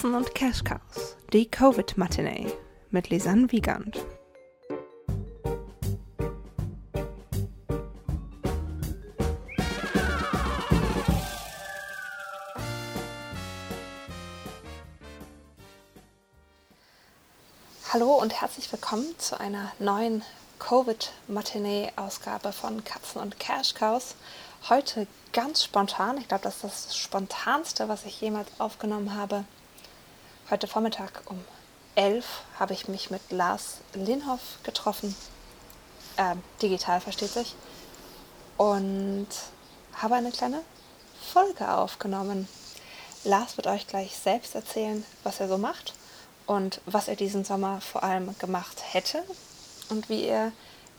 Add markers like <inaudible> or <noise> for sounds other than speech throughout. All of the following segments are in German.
Katzen und Cash Cows, die Covid-Matinee mit Lisanne Wiegand. Hallo und herzlich willkommen zu einer neuen Covid-Matinee-Ausgabe von Katzen und Cash Cows. Heute ganz spontan, ich glaube, das ist das spontanste, was ich jemals aufgenommen habe. Heute Vormittag um 11 habe ich mich mit Lars Linhoff getroffen, äh, digital versteht sich, und habe eine kleine Folge aufgenommen. Lars wird euch gleich selbst erzählen, was er so macht und was er diesen Sommer vor allem gemacht hätte und wie er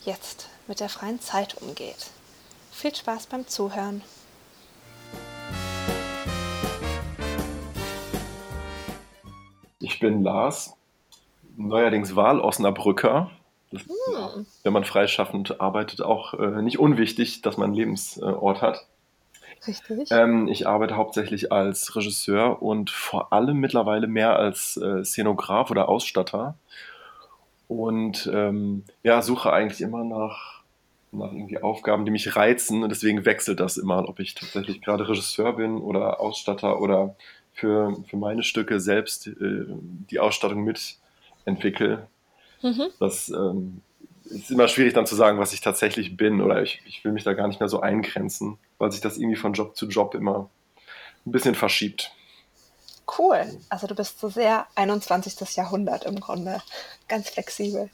jetzt mit der freien Zeit umgeht. Viel Spaß beim Zuhören. Bin Lars, neuerdings Wahl-Osnabrücker. Hm. Wenn man freischaffend arbeitet, auch äh, nicht unwichtig, dass man einen Lebensort hat. Richtig. Ähm, ich arbeite hauptsächlich als Regisseur und vor allem mittlerweile mehr als äh, Szenograf oder Ausstatter. Und ähm, ja, suche eigentlich immer nach nach irgendwie Aufgaben, die mich reizen und deswegen wechselt das immer, ob ich tatsächlich gerade Regisseur bin oder Ausstatter oder für, für meine Stücke selbst äh, die Ausstattung mitentwickle. Mhm. Das ähm, ist immer schwierig dann zu sagen, was ich tatsächlich bin oder ich, ich will mich da gar nicht mehr so eingrenzen, weil sich das irgendwie von Job zu Job immer ein bisschen verschiebt. Cool. Also du bist so sehr 21. Jahrhundert im Grunde. Ganz flexibel.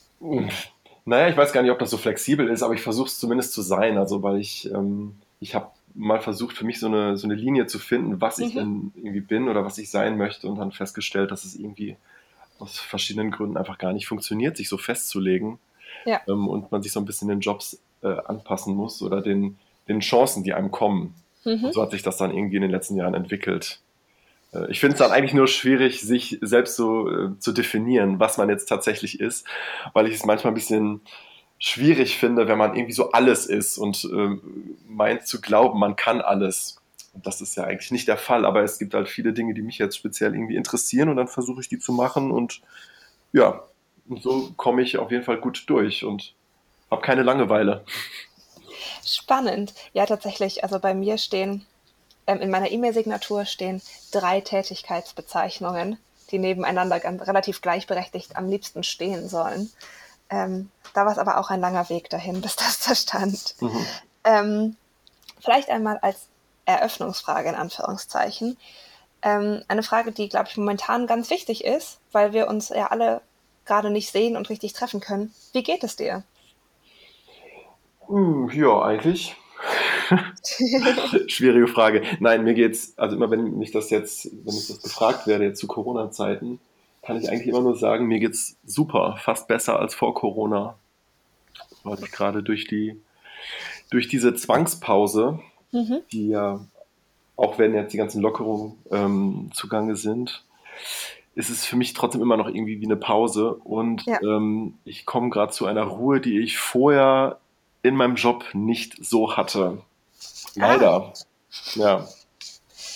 Naja, ich weiß gar nicht, ob das so flexibel ist, aber ich versuche es zumindest zu sein. Also, weil ich, ähm, ich habe mal versucht, für mich so eine, so eine Linie zu finden, was ich mhm. denn irgendwie bin oder was ich sein möchte und dann festgestellt, dass es irgendwie aus verschiedenen Gründen einfach gar nicht funktioniert, sich so festzulegen. Ja. Ähm, und man sich so ein bisschen den Jobs äh, anpassen muss oder den, den Chancen, die einem kommen. Mhm. So hat sich das dann irgendwie in den letzten Jahren entwickelt. Äh, ich finde es dann eigentlich nur schwierig, sich selbst so äh, zu definieren, was man jetzt tatsächlich ist, weil ich es manchmal ein bisschen schwierig finde, wenn man irgendwie so alles ist und äh, meint zu glauben, man kann alles. Und das ist ja eigentlich nicht der Fall, aber es gibt halt viele Dinge, die mich jetzt speziell irgendwie interessieren und dann versuche ich die zu machen und ja, und so komme ich auf jeden Fall gut durch und habe keine Langeweile. Spannend. Ja, tatsächlich. Also bei mir stehen ähm, in meiner E-Mail-Signatur stehen drei Tätigkeitsbezeichnungen, die nebeneinander ganz, relativ gleichberechtigt am liebsten stehen sollen. Ähm, da war es aber auch ein langer Weg dahin, <laughs> bis das da stand. Mhm. Ähm, vielleicht einmal als Eröffnungsfrage in Anführungszeichen. Ähm, eine Frage, die, glaube ich, momentan ganz wichtig ist, weil wir uns ja alle gerade nicht sehen und richtig treffen können. Wie geht es dir? Hm, ja, eigentlich <laughs> Schwierige Frage. Nein, mir geht's, also immer wenn mich das jetzt, wenn ich das gefragt werde, jetzt zu Corona-Zeiten, kann ich eigentlich immer nur sagen, mir geht's super, fast besser als vor Corona. Weil ich gerade durch die, durch diese Zwangspause, mhm. die ja, auch wenn jetzt die ganzen Lockerungen ähm, zugange sind, ist es für mich trotzdem immer noch irgendwie wie eine Pause. Und ja. ähm, ich komme gerade zu einer Ruhe, die ich vorher in meinem Job nicht so hatte. Leider. Ah. Ja.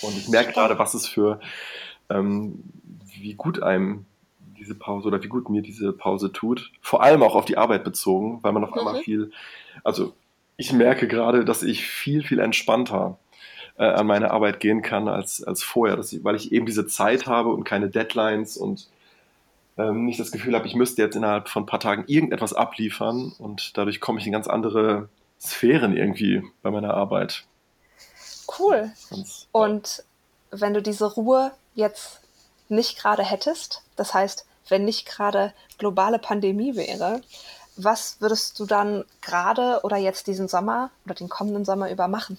Und ich merke gerade, was es für, ähm, wie gut einem diese Pause oder wie gut mir diese Pause tut. Vor allem auch auf die Arbeit bezogen, weil man auf einmal mhm. viel, also ich merke gerade, dass ich viel, viel entspannter äh, an meine Arbeit gehen kann als, als vorher, ich, weil ich eben diese Zeit habe und keine Deadlines und ähm, nicht das Gefühl habe, ich müsste jetzt innerhalb von ein paar Tagen irgendetwas abliefern und dadurch komme ich in ganz andere Sphären irgendwie bei meiner Arbeit. Cool. Und wenn du diese Ruhe jetzt nicht gerade hättest, das heißt, wenn nicht gerade globale Pandemie wäre, was würdest du dann gerade oder jetzt diesen Sommer oder den kommenden Sommer über machen?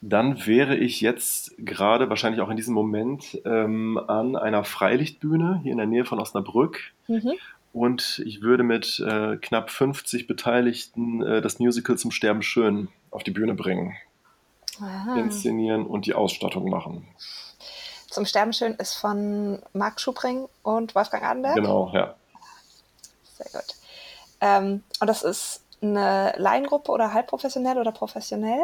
Dann wäre ich jetzt gerade wahrscheinlich auch in diesem Moment ähm, an einer Freilichtbühne hier in der Nähe von Osnabrück. Mhm. Und ich würde mit äh, knapp 50 Beteiligten äh, das Musical zum Sterben schön auf die Bühne bringen. Aha. inszenieren und die Ausstattung machen. Zum Sterben schön ist von Marc Schubring und Wolfgang Adenberg? Genau, ja. Sehr gut. Ähm, und das ist eine Laiengruppe oder halbprofessionell oder professionell?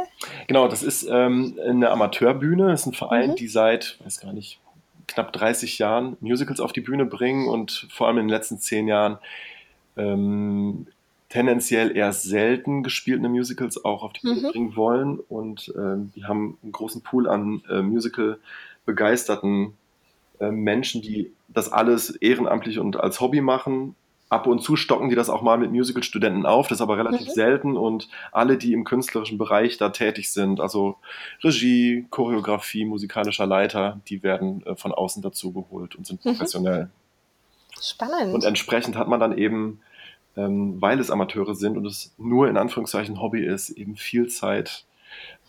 Genau, das ist ähm, eine Amateurbühne. Das ist ein Verein, mhm. die seit, weiß gar nicht, knapp 30 Jahren Musicals auf die Bühne bringen und vor allem in den letzten zehn Jahren ähm, tendenziell eher selten gespielten Musicals auch auf die Bühne mhm. bringen wollen. Und ähm, die haben einen großen Pool an äh, Musical-begeisterten äh, Menschen, die das alles ehrenamtlich und als Hobby machen ab und zu stocken die das auch mal mit Musical-Studenten auf, das ist aber relativ mhm. selten und alle, die im künstlerischen Bereich da tätig sind, also Regie, Choreografie, musikalischer Leiter, die werden äh, von außen dazu geholt und sind mhm. professionell. Spannend. Und entsprechend hat man dann eben, ähm, weil es Amateure sind und es nur in Anführungszeichen Hobby ist, eben viel Zeit,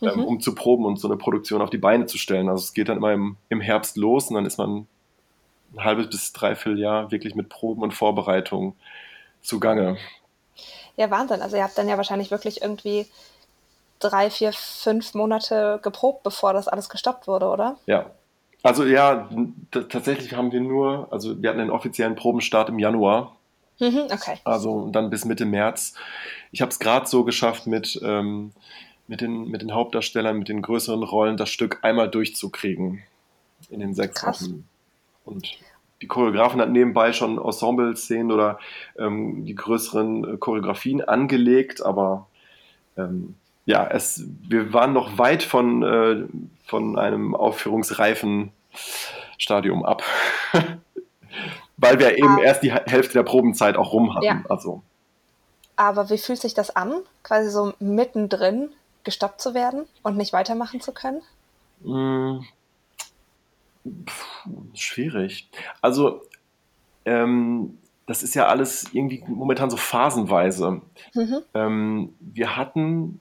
ähm, mhm. um zu proben und so eine Produktion auf die Beine zu stellen. Also es geht dann immer im, im Herbst los und dann ist man ein halbes bis dreiviertel Jahr wirklich mit Proben und Vorbereitungen zugange. Ja, Wahnsinn. Also ihr habt dann ja wahrscheinlich wirklich irgendwie drei, vier, fünf Monate geprobt, bevor das alles gestoppt wurde, oder? Ja. Also ja, tatsächlich haben wir nur, also wir hatten einen offiziellen Probenstart im Januar. Mhm, okay. Also dann bis Mitte März. Ich habe es gerade so geschafft, mit, ähm, mit, den, mit den Hauptdarstellern, mit den größeren Rollen das Stück einmal durchzukriegen in den sechs Krass. Wochen. Und die Choreografen hat nebenbei schon Ensemble-Szenen oder ähm, die größeren äh, Choreografien angelegt, aber ähm, ja, es, wir waren noch weit von, äh, von einem aufführungsreifen Stadium ab. <laughs> Weil wir eben ah. erst die Hälfte der Probenzeit auch rum hatten. Ja. Also. Aber wie fühlt sich das an, quasi so mittendrin gestoppt zu werden und nicht weitermachen zu können? Mm, Puh, schwierig. Also, ähm, das ist ja alles irgendwie momentan so phasenweise. Mhm. Ähm, wir hatten,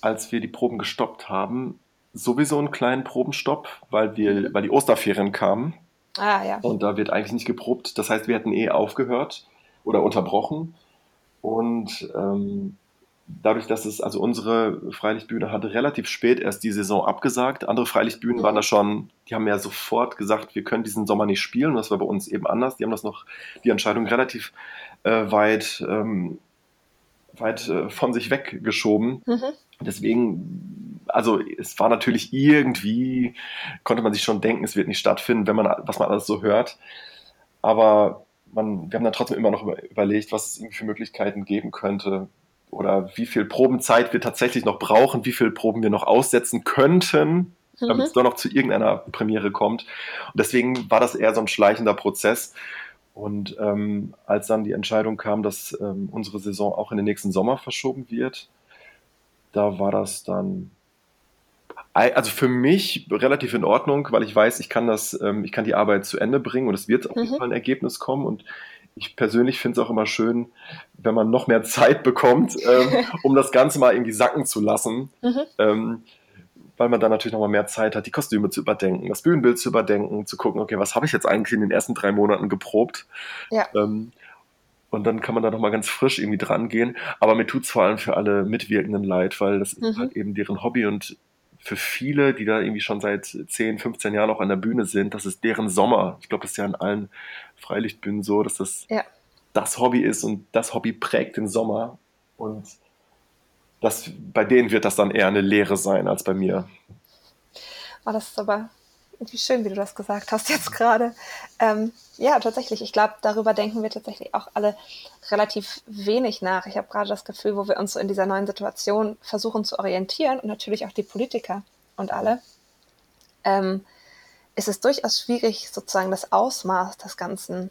als wir die Proben gestoppt haben, sowieso einen kleinen Probenstopp, weil, wir, mhm. weil die Osterferien kamen. Ah, ja. Und da wird eigentlich nicht geprobt. Das heißt, wir hätten eh aufgehört oder unterbrochen. Und ähm, dadurch, dass es, also unsere Freilichtbühne hatte relativ spät erst die Saison abgesagt. Andere Freilichtbühnen mhm. waren da schon, die haben ja sofort gesagt, wir können diesen Sommer nicht spielen. Das war bei uns eben anders. Die haben das noch, die Entscheidung relativ äh, weit, ähm, weit äh, von sich weggeschoben. Mhm. Deswegen, also es war natürlich irgendwie, konnte man sich schon denken, es wird nicht stattfinden, wenn man, was man alles so hört. Aber man, wir haben dann trotzdem immer noch überlegt, was es irgendwie für Möglichkeiten geben könnte, oder wie viel Probenzeit wir tatsächlich noch brauchen, wie viel Proben wir noch aussetzen könnten, damit mhm. es doch noch zu irgendeiner Premiere kommt. Und deswegen war das eher so ein schleichender Prozess. Und ähm, als dann die Entscheidung kam, dass ähm, unsere Saison auch in den nächsten Sommer verschoben wird, da war das dann also für mich relativ in Ordnung, weil ich weiß, ich kann das, ähm, ich kann die Arbeit zu Ende bringen und es wird auf jeden mhm. Fall ein Ergebnis kommen und ich persönlich finde es auch immer schön, wenn man noch mehr Zeit bekommt, ähm, <laughs> um das Ganze mal irgendwie sacken zu lassen. Mhm. Ähm, weil man dann natürlich noch mal mehr Zeit hat, die Kostüme zu überdenken, das Bühnenbild zu überdenken, zu gucken, okay, was habe ich jetzt eigentlich in den ersten drei Monaten geprobt? Ja. Ähm, und dann kann man da noch mal ganz frisch irgendwie dran gehen. Aber mir tut es vor allem für alle Mitwirkenden leid, weil das mhm. ist halt eben deren Hobby und für viele, die da irgendwie schon seit 10, 15 Jahren auch an der Bühne sind, das ist deren Sommer. Ich glaube, das ist ja an allen Freilichtbühnen so, dass das ja. das Hobby ist und das Hobby prägt den Sommer. Und das, bei denen wird das dann eher eine Lehre sein als bei mir. Oh, das ist aber wie schön, wie du das gesagt hast jetzt gerade. Ähm, ja, tatsächlich. Ich glaube, darüber denken wir tatsächlich auch alle relativ wenig nach. Ich habe gerade das Gefühl, wo wir uns so in dieser neuen Situation versuchen zu orientieren und natürlich auch die Politiker und alle, ähm, ist es durchaus schwierig, sozusagen das Ausmaß des Ganzen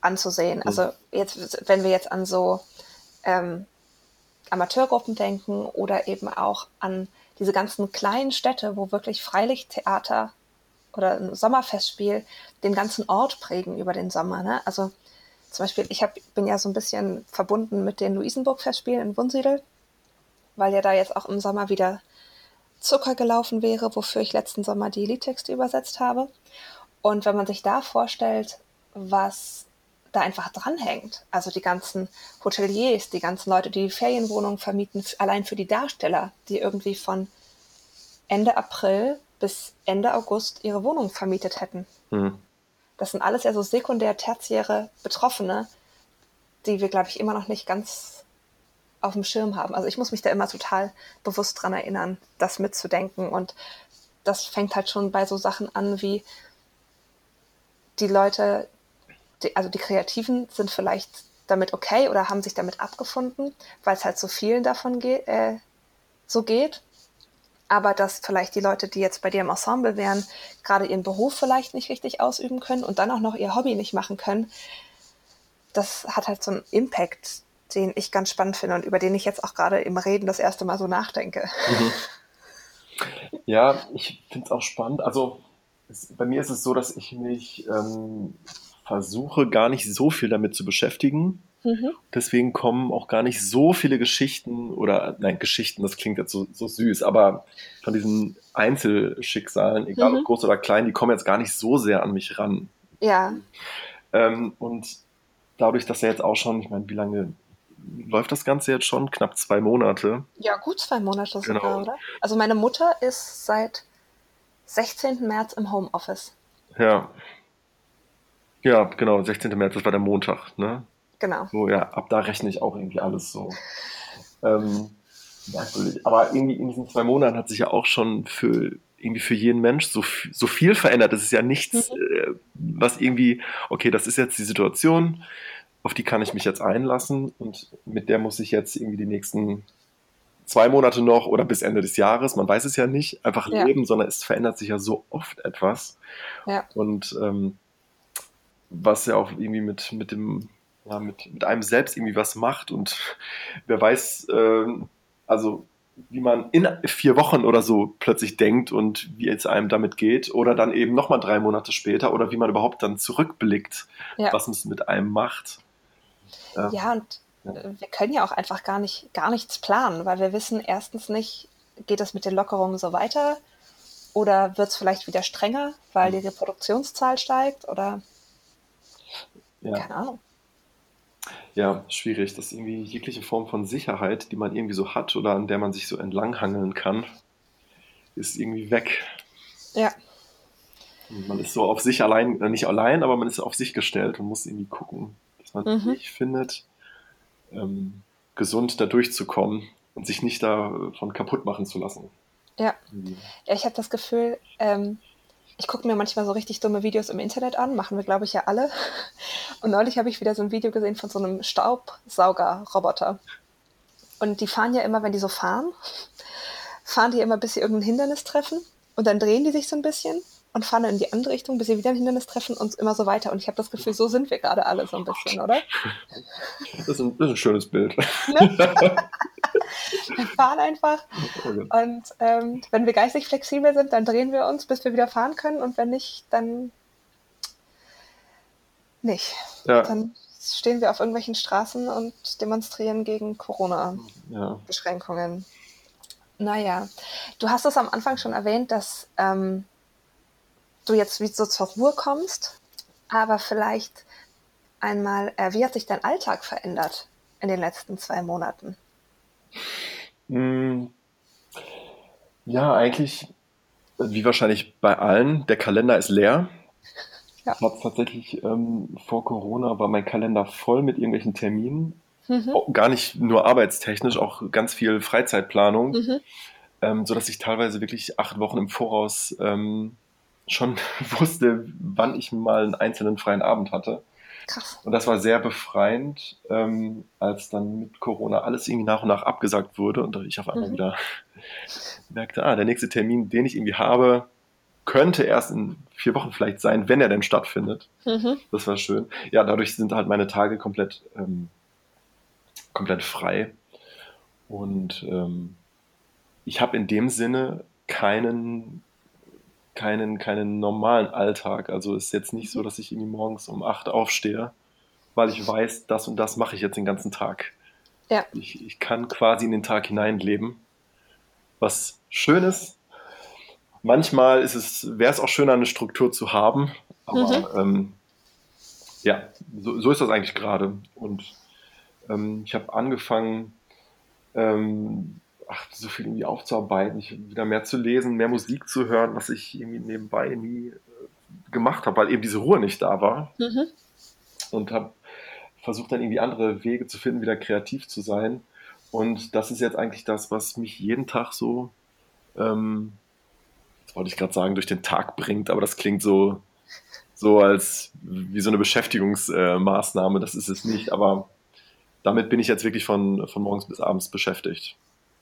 anzusehen. Mhm. Also jetzt, wenn wir jetzt an so ähm, Amateurgruppen denken oder eben auch an diese ganzen kleinen Städte, wo wirklich Freilichttheater oder ein Sommerfestspiel den ganzen Ort prägen über den Sommer. Ne? Also zum Beispiel, ich hab, bin ja so ein bisschen verbunden mit den Luisenburg-Festspielen in Wunsiedel, weil ja da jetzt auch im Sommer wieder Zucker gelaufen wäre, wofür ich letzten Sommer die Liedtexte übersetzt habe. Und wenn man sich da vorstellt, was da einfach dranhängt, also die ganzen Hoteliers, die ganzen Leute, die, die Ferienwohnungen vermieten, allein für die Darsteller, die irgendwie von Ende April bis Ende August ihre Wohnung vermietet hätten. Mhm. Das sind alles ja so sekundär, tertiäre Betroffene, die wir, glaube ich, immer noch nicht ganz auf dem Schirm haben. Also ich muss mich da immer total bewusst dran erinnern, das mitzudenken. Und das fängt halt schon bei so Sachen an wie, die Leute, die, also die Kreativen sind vielleicht damit okay oder haben sich damit abgefunden, weil es halt so vielen davon ge äh, so geht. Aber dass vielleicht die Leute, die jetzt bei dir im Ensemble wären, gerade ihren Beruf vielleicht nicht richtig ausüben können und dann auch noch ihr Hobby nicht machen können, das hat halt so einen Impact, den ich ganz spannend finde und über den ich jetzt auch gerade im Reden das erste Mal so nachdenke. Mhm. Ja, ich finde es auch spannend. Also es, bei mir ist es so, dass ich mich ähm, versuche, gar nicht so viel damit zu beschäftigen. Mhm. Deswegen kommen auch gar nicht so viele Geschichten oder, nein, Geschichten, das klingt jetzt so, so süß, aber von diesen Einzelschicksalen, egal mhm. ob groß oder klein, die kommen jetzt gar nicht so sehr an mich ran. Ja. Ähm, und dadurch, dass er jetzt auch schon, ich meine, wie lange läuft das Ganze jetzt schon? Knapp zwei Monate. Ja, gut zwei Monate sogar, genau. oder? Also meine Mutter ist seit 16. März im Homeoffice. Ja. Ja, genau, 16. März, das war der Montag, ne? Genau. So, ja, ab da rechne ich auch irgendwie alles so. Ähm, merkwürdig. Aber irgendwie in diesen zwei Monaten hat sich ja auch schon für irgendwie für jeden Mensch so, so viel verändert. Das ist ja nichts, mhm. äh, was irgendwie, okay, das ist jetzt die Situation, auf die kann ich mich jetzt einlassen und mit der muss ich jetzt irgendwie die nächsten zwei Monate noch oder bis Ende des Jahres, man weiß es ja nicht, einfach ja. leben, sondern es verändert sich ja so oft etwas. Ja. Und ähm, was ja auch irgendwie mit, mit dem, ja, mit, mit einem selbst irgendwie was macht und <laughs> wer weiß, äh, also wie man in vier Wochen oder so plötzlich denkt und wie es einem damit geht oder dann eben nochmal drei Monate später oder wie man überhaupt dann zurückblickt, ja. was es mit einem macht. Ähm, ja, und wir können ja auch einfach gar nicht, gar nichts planen, weil wir wissen erstens nicht, geht es mit den Lockerungen so weiter oder wird es vielleicht wieder strenger, weil die Reproduktionszahl steigt oder ja. keine Ahnung. Ja, schwierig. dass irgendwie jegliche Form von Sicherheit, die man irgendwie so hat oder an der man sich so entlanghangeln kann, ist irgendwie weg. Ja. man ist so auf sich allein, äh, nicht allein, aber man ist auf sich gestellt und muss irgendwie gucken, dass man mhm. sich findet, ähm, gesund da durchzukommen und sich nicht davon kaputt machen zu lassen. Ja, ja ich habe das Gefühl, ähm, ich gucke mir manchmal so richtig dumme Videos im Internet an, machen wir, glaube ich, ja alle. Und neulich habe ich wieder so ein Video gesehen von so einem Staubsauger-Roboter. Und die fahren ja immer, wenn die so fahren, fahren die immer, bis sie irgendein Hindernis treffen. Und dann drehen die sich so ein bisschen und fahren in die andere Richtung, bis sie wieder ein Hindernis treffen und immer so weiter. Und ich habe das Gefühl, so sind wir gerade alle so ein bisschen, oder? Das ist ein, das ist ein schönes Bild. Ne? <laughs> wir fahren einfach. Und ähm, wenn wir geistig flexibel sind, dann drehen wir uns, bis wir wieder fahren können. Und wenn nicht, dann nicht. Ja. Dann stehen wir auf irgendwelchen Straßen und demonstrieren gegen Corona-Beschränkungen. Ja. Naja, du hast es am Anfang schon erwähnt, dass ähm, du jetzt so zur Ruhe kommst, aber vielleicht einmal, äh, wie hat sich dein Alltag verändert in den letzten zwei Monaten? Hm. Ja, eigentlich wie wahrscheinlich bei allen, der Kalender ist leer. Ja. Hat tatsächlich ähm, vor Corona war mein Kalender voll mit irgendwelchen Terminen. Mhm. Gar nicht nur arbeitstechnisch, auch ganz viel Freizeitplanung, mhm. ähm, sodass ich teilweise wirklich acht Wochen im Voraus ähm, schon <laughs> wusste, wann ich mal einen einzelnen freien Abend hatte. Krass. Und das war sehr befreiend, ähm, als dann mit Corona alles irgendwie nach und nach abgesagt wurde und ich auf einmal mhm. wieder <laughs> merkte, ah, der nächste Termin, den ich irgendwie habe, könnte erst in vier Wochen vielleicht sein, wenn er denn stattfindet. Mhm. Das war schön. Ja, dadurch sind halt meine Tage komplett, ähm, komplett frei. Und ähm, ich habe in dem Sinne keinen keinen, keinen normalen Alltag. Also ist jetzt nicht so, dass ich irgendwie morgens um acht aufstehe, weil ich weiß, das und das mache ich jetzt den ganzen Tag. Ja. Ich, ich kann quasi in den Tag hineinleben, was schön ist. Manchmal ist es, wäre es auch schöner, eine Struktur zu haben, aber mhm. ähm, ja, so, so, ist das eigentlich gerade. Und ähm, ich habe angefangen, ähm, ach, so viel irgendwie aufzuarbeiten, ich, wieder mehr zu lesen, mehr Musik zu hören, was ich irgendwie nebenbei nie äh, gemacht habe, weil eben diese Ruhe nicht da war. Mhm. Und habe versucht dann irgendwie andere Wege zu finden, wieder kreativ zu sein. Und das ist jetzt eigentlich das, was mich jeden Tag so, ähm, jetzt wollte ich gerade sagen, durch den Tag bringt, aber das klingt so, so als wie so eine Beschäftigungsmaßnahme. das ist es nicht, aber damit bin ich jetzt wirklich von, von morgens bis abends beschäftigt.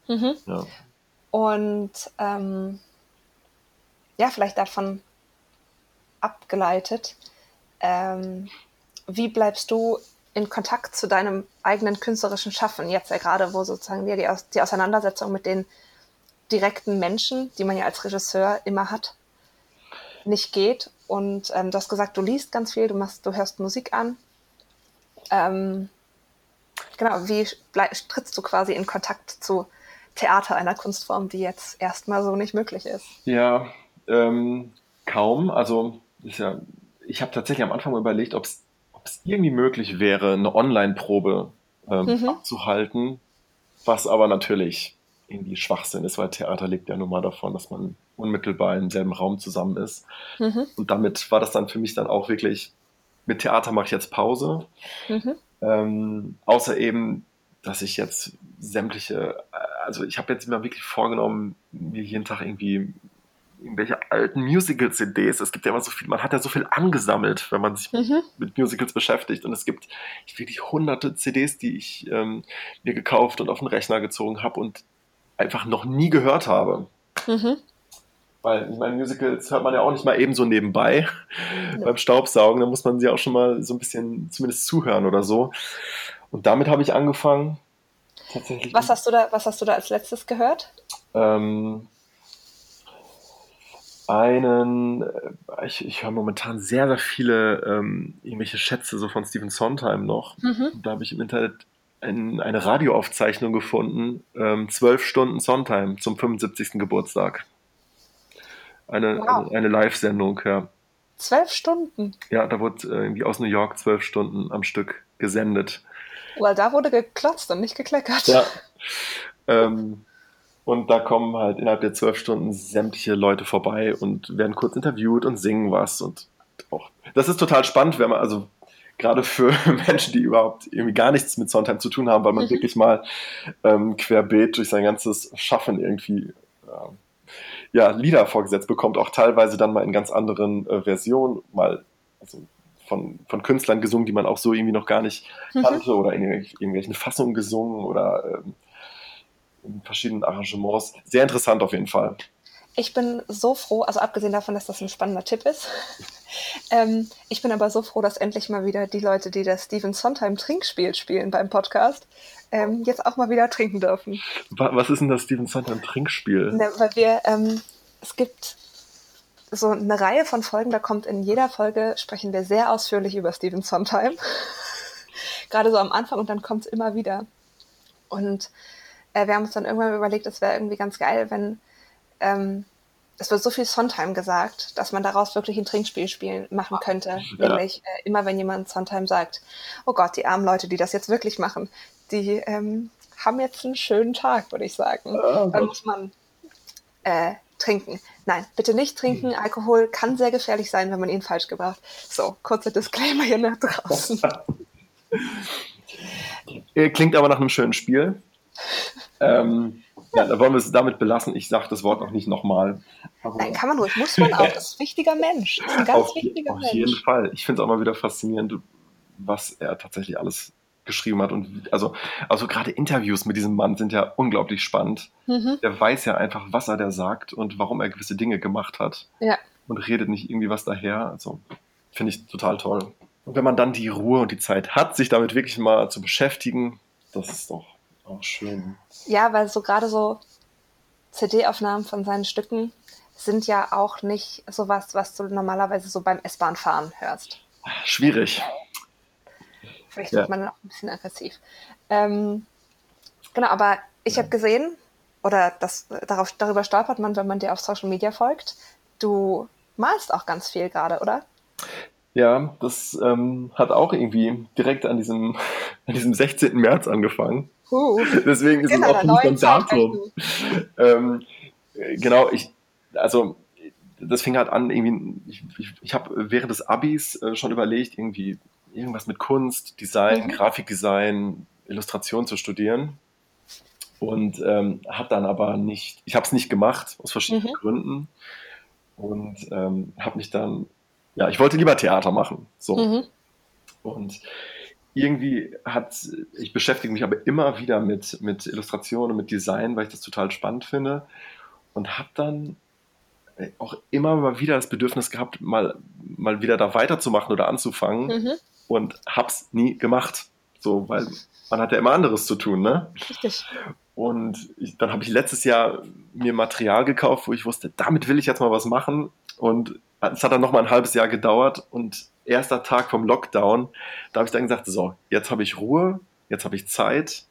Mhm. Ja. Und ähm, ja, vielleicht davon abgeleitet, ähm, wie bleibst du in Kontakt zu deinem eigenen künstlerischen Schaffen, jetzt ja gerade, wo sozusagen die, die Auseinandersetzung mit den direkten Menschen, die man ja als Regisseur immer hat, nicht geht. Und ähm, du hast gesagt, du liest ganz viel, du machst, du hörst Musik an. Ähm, genau, wie trittst du quasi in Kontakt zu Theater, einer Kunstform, die jetzt erstmal so nicht möglich ist? Ja, ähm, kaum. Also ja, ich habe tatsächlich am Anfang überlegt, ob es irgendwie möglich wäre, eine Online-Probe ähm, mhm. abzuhalten, was aber natürlich irgendwie Schwachsinn ist, weil Theater lebt ja nun mal davon, dass man unmittelbar im selben Raum zusammen ist. Mhm. Und damit war das dann für mich dann auch wirklich, mit Theater mache ich jetzt Pause. Mhm. Ähm, außer eben, dass ich jetzt sämtliche, also ich habe jetzt mir wirklich vorgenommen, mir jeden Tag irgendwie irgendwelche alten Musical-CDs. Es gibt ja immer so viel, man hat ja so viel angesammelt, wenn man sich mhm. mit Musicals beschäftigt. Und es gibt wirklich hunderte CDs, die ich ähm, mir gekauft und auf den Rechner gezogen habe und einfach noch nie gehört habe. Mhm. Weil, ich meine, Musicals hört man ja auch nicht mal eben so nebenbei ja. beim Staubsaugen. Da muss man sie auch schon mal so ein bisschen zumindest zuhören oder so. Und damit habe ich angefangen. Tatsächlich. Was hast du da, was hast du da als letztes gehört? Ähm, einen, äh, ich, ich höre momentan sehr, sehr viele ähm, irgendwelche Schätze so von Stephen Sondheim noch. Mhm. Da habe ich im Internet ein, eine Radioaufzeichnung gefunden, ähm, zwölf Stunden Sondheim zum 75. Geburtstag. Eine, wow. eine, eine Live-Sendung, ja. Zwölf Stunden? Ja, da wurde äh, irgendwie aus New York zwölf Stunden am Stück gesendet. Weil da wurde geklotzt und nicht gekleckert. Ja. Ähm, und da kommen halt innerhalb der zwölf Stunden sämtliche Leute vorbei und werden kurz interviewt und singen was. Und auch, das ist total spannend, wenn man, also gerade für <laughs> Menschen, die überhaupt irgendwie gar nichts mit Sondheim zu tun haben, weil man mhm. wirklich mal ähm, querbeet durch sein ganzes Schaffen irgendwie äh, ja, Lieder vorgesetzt bekommt, auch teilweise dann mal in ganz anderen äh, Versionen, mal also von, von Künstlern gesungen, die man auch so irgendwie noch gar nicht mhm. kannte oder in irgendwelchen Fassungen gesungen oder ähm, in verschiedenen Arrangements. Sehr interessant auf jeden Fall. Ich bin so froh, also abgesehen davon, dass das ein spannender Tipp ist, <laughs> ähm, ich bin aber so froh, dass endlich mal wieder die Leute, die das Steven Sondheim Trinkspiel spielen beim Podcast, ähm, jetzt auch mal wieder trinken dürfen. Was ist denn das Steven Sondheim Trinkspiel? Na, weil wir, ähm, es gibt so eine Reihe von Folgen, da kommt in jeder Folge, sprechen wir sehr ausführlich über Steven Sondheim. <laughs> Gerade so am Anfang und dann kommt es immer wieder. Und äh, wir haben uns dann irgendwann überlegt, es wäre irgendwie ganz geil, wenn ähm, es wird so viel Sondheim gesagt, dass man daraus wirklich ein Trinkspiel spielen machen könnte. Ja. Nämlich äh, immer, wenn jemand Sondheim sagt, oh Gott, die armen Leute, die das jetzt wirklich machen, die ähm, haben jetzt einen schönen Tag, würde ich sagen. Oh, Dann muss man äh, trinken. Nein, bitte nicht trinken. Hm. Alkohol kann sehr gefährlich sein, wenn man ihn falsch gebraucht. So, kurzer Disclaimer hier nach draußen. <laughs> Klingt aber nach einem schönen Spiel. ähm, ja, da wollen wir es damit belassen. Ich sage das Wort auch nicht nochmal. Nein, kann man ruhig, muss man auch. Das ist ein wichtiger Mensch. Das ist ein ganz auf, wichtiger auf Mensch. Auf jeden Fall. Ich finde es auch mal wieder faszinierend, was er tatsächlich alles geschrieben hat. Und also, also gerade Interviews mit diesem Mann sind ja unglaublich spannend. Mhm. Der weiß ja einfach, was er da sagt und warum er gewisse Dinge gemacht hat. Ja. Und redet nicht irgendwie was daher. Also finde ich total toll. Und wenn man dann die Ruhe und die Zeit hat, sich damit wirklich mal zu beschäftigen, das ist doch auch schön. Ja, weil so gerade so CD-Aufnahmen von seinen Stücken sind ja auch nicht sowas, was du normalerweise so beim S-Bahn-Fahren hörst. Schwierig. Vielleicht wird ja. man dann auch ein bisschen aggressiv. Ähm, genau, aber ich ja. habe gesehen, oder das, darauf, darüber stolpert man, wenn man dir auf Social Media folgt, du malst auch ganz viel gerade, oder? Ja, das ähm, hat auch irgendwie direkt an diesem, <laughs> an diesem 16. März angefangen. Uh, <laughs> Deswegen ist genau, es auch nicht ein Datum. Ähm, genau, ich, also das fing halt an, irgendwie, ich, ich, ich habe während des Abis äh, schon überlegt, irgendwie irgendwas mit Kunst, Design, mhm. Grafikdesign, Illustration zu studieren. Und ähm, habe dann aber nicht, ich habe es nicht gemacht, aus verschiedenen mhm. Gründen. Und ähm, habe mich dann ja, ich wollte lieber Theater machen. So. Mhm. Und irgendwie hat, ich beschäftige mich aber immer wieder mit, mit Illustration und mit Design, weil ich das total spannend finde. Und habe dann auch immer mal wieder das Bedürfnis gehabt, mal, mal wieder da weiterzumachen oder anzufangen. Mhm. Und hab's nie gemacht. So, weil man hat ja immer anderes zu tun, ne? Richtig. Und ich, dann habe ich letztes Jahr mir Material gekauft, wo ich wusste, damit will ich jetzt mal was machen. Und es hat dann noch mal ein halbes Jahr gedauert und erster Tag vom Lockdown, da habe ich dann gesagt, so, jetzt habe ich Ruhe, jetzt habe ich Zeit,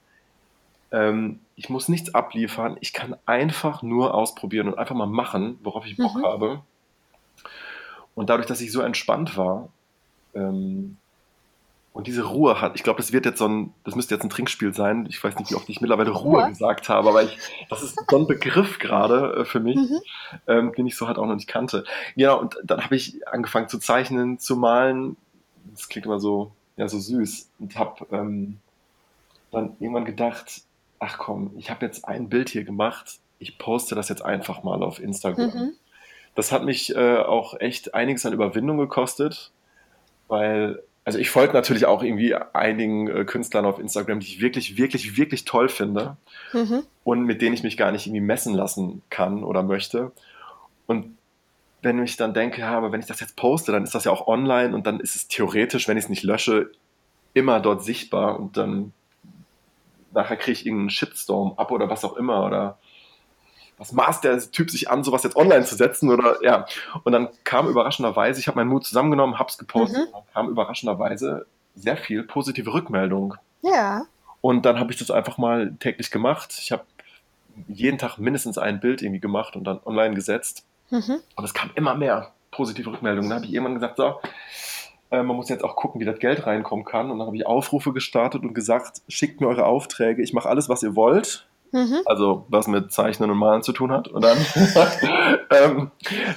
ähm, ich muss nichts abliefern, ich kann einfach nur ausprobieren und einfach mal machen, worauf ich Bock mhm. habe. Und dadurch, dass ich so entspannt war, ähm, und diese Ruhe hat, ich glaube, das wird jetzt so ein, das müsste jetzt ein Trinkspiel sein. Ich weiß nicht, wie oft ich mittlerweile Ruhe, Ruhe gesagt habe, aber ich, das ist so ein Begriff gerade äh, für mich, mhm. ähm, den ich so halt auch noch nicht kannte. Ja, und dann habe ich angefangen zu zeichnen, zu malen. Das klingt immer so, ja, so süß. Und habe ähm, dann irgendwann gedacht, ach komm, ich habe jetzt ein Bild hier gemacht, ich poste das jetzt einfach mal auf Instagram. Mhm. Das hat mich äh, auch echt einiges an Überwindung gekostet, weil also ich folge natürlich auch irgendwie einigen äh, Künstlern auf Instagram, die ich wirklich, wirklich, wirklich toll finde mhm. und mit denen ich mich gar nicht irgendwie messen lassen kann oder möchte. Und wenn ich dann denke, ja, aber wenn ich das jetzt poste, dann ist das ja auch online und dann ist es theoretisch, wenn ich es nicht lösche, immer dort sichtbar und dann nachher kriege ich irgendeinen Shitstorm ab oder was auch immer oder was maßt der Typ sich an, sowas jetzt online zu setzen oder ja. Und dann kam überraschenderweise, ich habe meinen Mut zusammengenommen, hab's gepostet, mhm. kam überraschenderweise sehr viel positive Rückmeldung. Ja. Und dann habe ich das einfach mal täglich gemacht. Ich habe jeden Tag mindestens ein Bild irgendwie gemacht und dann online gesetzt. Mhm. Und es kam immer mehr positive Rückmeldungen. Dann habe ich irgendwann gesagt, so, äh, man muss jetzt auch gucken, wie das Geld reinkommen kann. Und dann habe ich Aufrufe gestartet und gesagt, schickt mir eure Aufträge, ich mache alles, was ihr wollt. Mhm. Also was mit Zeichnen und Malen zu tun hat. Und dann, <laughs> ähm,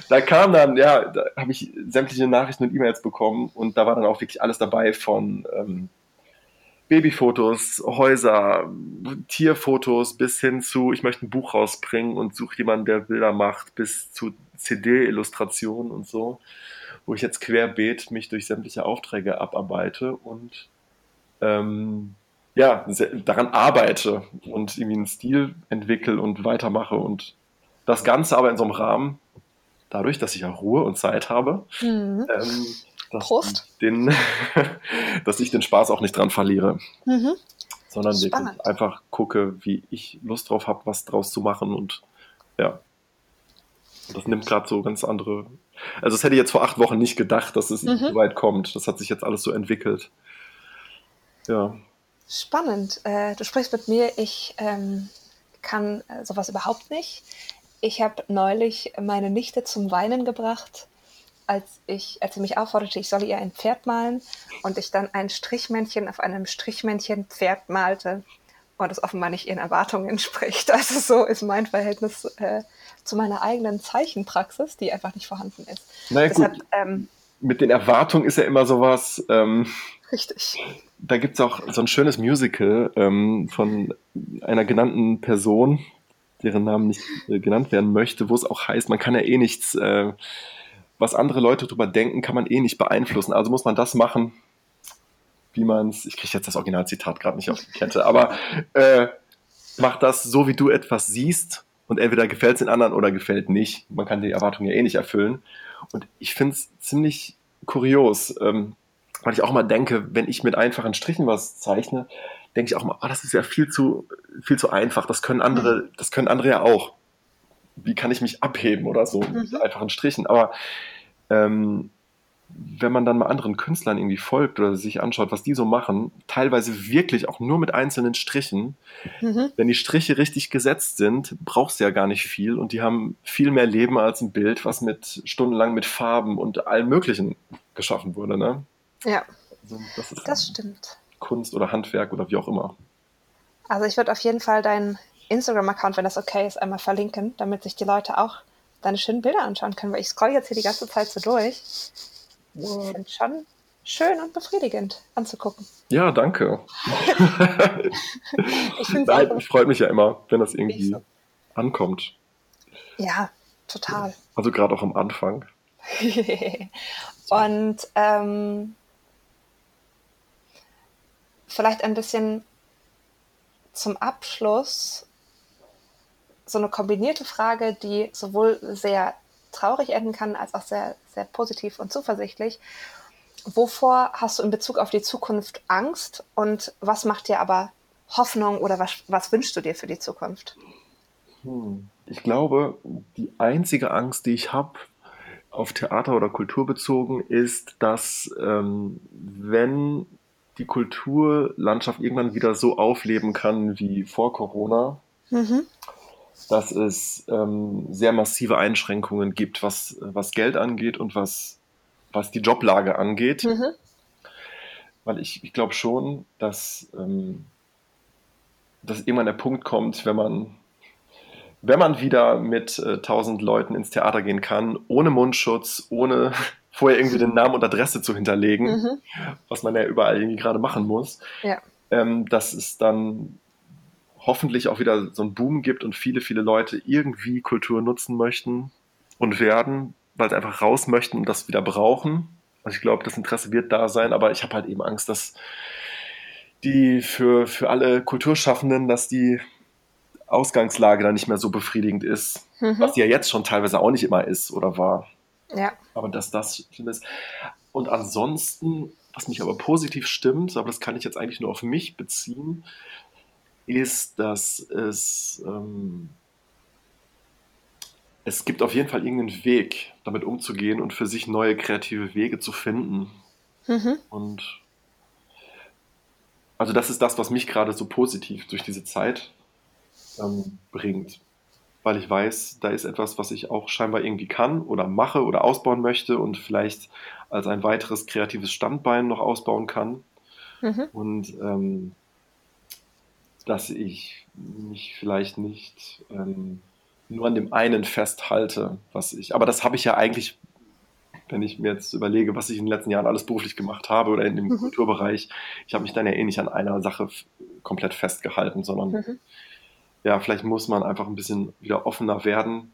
da kam dann, ja, da habe ich sämtliche Nachrichten und E-Mails bekommen und da war dann auch wirklich alles dabei von ähm, Babyfotos, Häuser, Tierfotos bis hin zu, ich möchte ein Buch rausbringen und suche jemanden, der Bilder macht, bis zu CD-Illustrationen und so, wo ich jetzt querbeet mich durch sämtliche Aufträge abarbeite und ähm, ja, daran arbeite und irgendwie einen Stil entwickle und weitermache und das Ganze aber in so einem Rahmen, dadurch, dass ich ja Ruhe und Zeit habe, mhm. ähm, dass, Prost. Den, <laughs> dass ich den Spaß auch nicht dran verliere. Mhm. Sondern wirklich einfach gucke, wie ich Lust drauf habe, was draus zu machen und ja. Das nimmt gerade so ganz andere. Also, das hätte ich jetzt vor acht Wochen nicht gedacht, dass es mhm. so weit kommt. Das hat sich jetzt alles so entwickelt. Ja. Spannend. Äh, du sprichst mit mir. Ich ähm, kann äh, sowas überhaupt nicht. Ich habe neulich meine Nichte zum Weinen gebracht, als, ich, als sie mich aufforderte, ich solle ihr ein Pferd malen und ich dann ein Strichmännchen auf einem Strichmännchen-Pferd malte und es offenbar nicht ihren Erwartungen entspricht. <laughs> Also so ist mein Verhältnis äh, zu meiner eigenen Zeichenpraxis, die einfach nicht vorhanden ist. Naja, Deshalb, gut. Ähm, mit den Erwartungen ist ja immer sowas. Ähm, richtig da gibt es auch so ein schönes Musical ähm, von einer genannten Person, deren Namen nicht äh, genannt werden möchte, wo es auch heißt, man kann ja eh nichts, äh, was andere Leute drüber denken, kann man eh nicht beeinflussen. Also muss man das machen, wie man es, ich kriege jetzt das Originalzitat gerade nicht auf die Kette, aber äh, mach das so, wie du etwas siehst und entweder gefällt es den anderen oder gefällt nicht. Man kann die Erwartungen ja eh nicht erfüllen. Und ich finde es ziemlich kurios. Ähm, weil ich auch mal denke, wenn ich mit einfachen Strichen was zeichne, denke ich auch mal, oh, das ist ja viel zu, viel zu einfach. Das können andere, mhm. das können andere ja auch. Wie kann ich mich abheben oder so mhm. mit einfachen Strichen? Aber ähm, wenn man dann mal anderen Künstlern irgendwie folgt oder sich anschaut, was die so machen, teilweise wirklich auch nur mit einzelnen Strichen. Mhm. Wenn die Striche richtig gesetzt sind, brauchst du ja gar nicht viel und die haben viel mehr Leben als ein Bild, was mit stundenlang mit Farben und allem Möglichen geschaffen wurde. Ne? Ja, also das, das stimmt. Kunst oder Handwerk oder wie auch immer. Also ich würde auf jeden Fall deinen Instagram-Account, wenn das okay ist, einmal verlinken, damit sich die Leute auch deine schönen Bilder anschauen können, weil ich scroll jetzt hier die ganze Zeit so durch. Ich finde schon schön und befriedigend anzugucken. Ja, danke. <laughs> ich finde es freut mich ja immer, wenn das irgendwie ankommt. Ja, total. Also gerade auch am Anfang. <laughs> Und ähm, vielleicht ein bisschen zum Abschluss so eine kombinierte Frage, die sowohl sehr traurig enden kann, als auch sehr, sehr positiv und zuversichtlich. Wovor hast du in Bezug auf die Zukunft Angst und was macht dir aber Hoffnung oder was, was wünschst du dir für die Zukunft? Hm. Ich glaube, die einzige Angst, die ich habe, auf Theater oder Kultur bezogen, ist, dass ähm, wenn die Kulturlandschaft irgendwann wieder so aufleben kann wie vor Corona, mhm. dass es ähm, sehr massive Einschränkungen gibt, was, was Geld angeht und was, was die Joblage angeht. Mhm. Weil ich, ich glaube schon, dass, ähm, dass irgendwann der Punkt kommt, wenn man wenn man wieder mit äh, 1000 Leuten ins Theater gehen kann, ohne Mundschutz, ohne vorher irgendwie den Namen und Adresse zu hinterlegen, mhm. was man ja überall irgendwie gerade machen muss, ja. ähm, dass es dann hoffentlich auch wieder so einen Boom gibt und viele, viele Leute irgendwie Kultur nutzen möchten und werden, weil sie einfach raus möchten und das wieder brauchen. Also ich glaube, das Interesse wird da sein, aber ich habe halt eben Angst, dass die für, für alle Kulturschaffenden, dass die Ausgangslage dann nicht mehr so befriedigend ist, mhm. was ja jetzt schon teilweise auch nicht immer ist oder war. Ja. Aber dass das schlimm ist. Und ansonsten, was mich aber positiv stimmt, aber das kann ich jetzt eigentlich nur auf mich beziehen, ist, dass es, ähm, es gibt auf jeden Fall irgendeinen Weg, damit umzugehen und für sich neue kreative Wege zu finden. Mhm. Und also das ist das, was mich gerade so positiv durch diese Zeit ähm, bringt. Weil ich weiß, da ist etwas, was ich auch scheinbar irgendwie kann oder mache oder ausbauen möchte und vielleicht als ein weiteres kreatives Standbein noch ausbauen kann. Mhm. Und ähm, dass ich mich vielleicht nicht ähm, nur an dem einen festhalte, was ich, aber das habe ich ja eigentlich, wenn ich mir jetzt überlege, was ich in den letzten Jahren alles beruflich gemacht habe oder in dem mhm. Kulturbereich, ich habe mich dann ja eh nicht an einer Sache komplett festgehalten, sondern mhm ja, vielleicht muss man einfach ein bisschen wieder offener werden.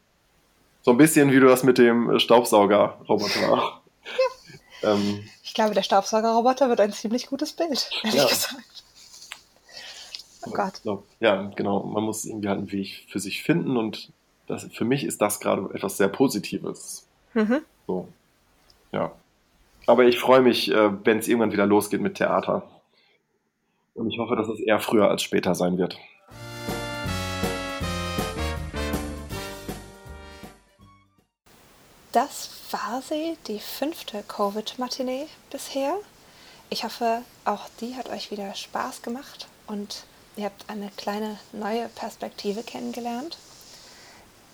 So ein bisschen wie du das mit dem äh, Staubsaugerroboter <laughs> auch. Ja. Ähm, ich glaube, der Staubsaugerroboter wird ein ziemlich gutes Bild, ehrlich ja. gesagt. Oh Gott. Ja, genau. Man muss irgendwie halt einen Weg für sich finden und das, für mich ist das gerade etwas sehr Positives. Mhm. So. Ja. Aber ich freue mich, äh, wenn es irgendwann wieder losgeht mit Theater. Und ich hoffe, dass es eher früher als später sein wird. Das war sie, die fünfte Covid-Matinee bisher. Ich hoffe, auch die hat euch wieder Spaß gemacht und ihr habt eine kleine neue Perspektive kennengelernt.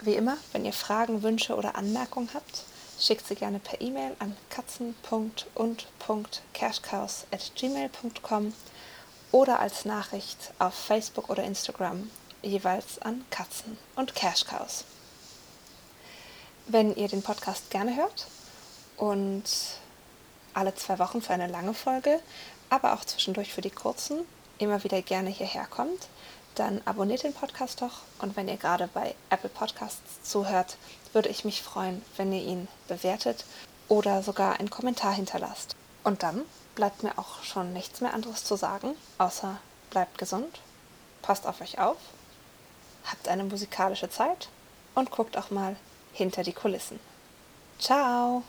Wie immer, wenn ihr Fragen, Wünsche oder Anmerkungen habt, schickt sie gerne per E-Mail an katzen.und.cashcows.gmail.com oder als Nachricht auf Facebook oder Instagram jeweils an Katzen und Cashcows wenn ihr den Podcast gerne hört und alle zwei Wochen für eine lange Folge, aber auch zwischendurch für die kurzen immer wieder gerne hierher kommt, dann abonniert den Podcast doch und wenn ihr gerade bei Apple Podcasts zuhört, würde ich mich freuen, wenn ihr ihn bewertet oder sogar einen Kommentar hinterlasst. Und dann bleibt mir auch schon nichts mehr anderes zu sagen, außer bleibt gesund, passt auf euch auf, habt eine musikalische Zeit und guckt auch mal hinter die Kulissen. Ciao!